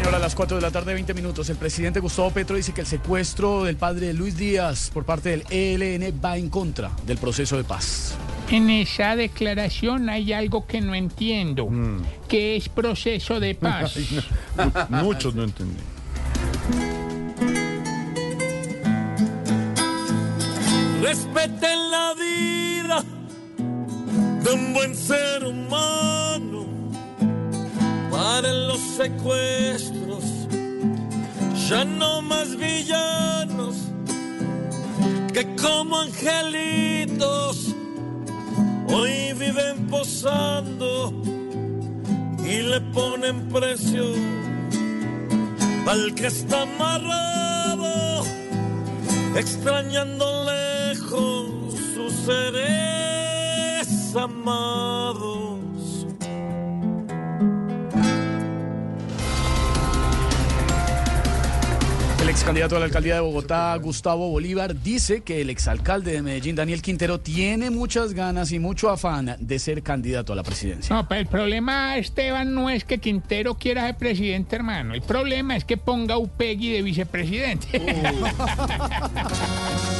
Señora, a las 4 de la tarde, 20 minutos. El presidente Gustavo Petro dice que el secuestro del padre Luis Díaz por parte del ELN va en contra del proceso de paz. En esa declaración hay algo que no entiendo, que es proceso de paz. Muchos no entendí. Respeten la vida de un buen ser humano. Secuestros, ya no más villanos que como angelitos hoy viven posando y le ponen precio al que está amarrado extrañando lejos sus seres amados. Ex candidato a la alcaldía de Bogotá, Gustavo Bolívar, dice que el exalcalde de Medellín, Daniel Quintero, tiene muchas ganas y mucho afán de ser candidato a la presidencia. No, pero el problema, Esteban, no es que Quintero quiera ser presidente, hermano. El problema es que ponga a Upegui de vicepresidente.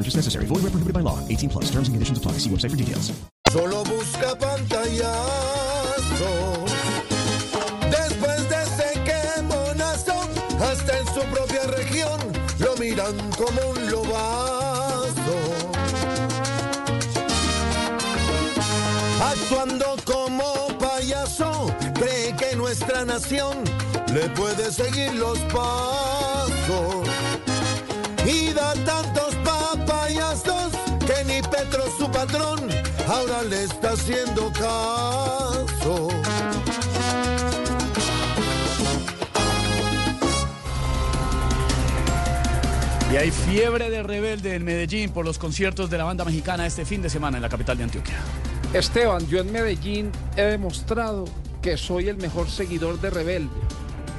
Purchase necessary. Void where prohibited by law. 18 plus. Terms and conditions apply. See website for details. solo busca pantallazo. Después de ese quemonazo, hasta en su propia región lo miran como un lobazo. Actuando como payaso, cree que nuestra nación le puede seguir los pasos. Petro su patrón ahora le está haciendo caso. Y hay fiebre de rebelde en Medellín por los conciertos de la banda mexicana este fin de semana en la capital de Antioquia. Esteban, yo en Medellín he demostrado que soy el mejor seguidor de Rebelde.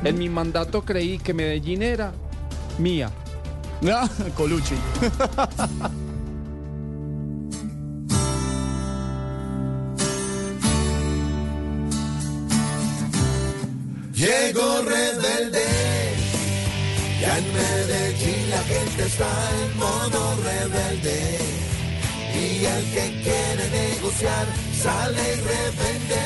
En mi mandato creí que Medellín era mía. Ah, Colucci. Llegó rebelde, ya en Medellín la gente está en modo rebelde. Y el que quiere negociar sale y revende.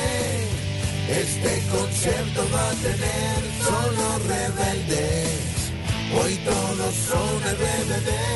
Este concierto va a tener solo rebeldes. Hoy todos son rebeldes.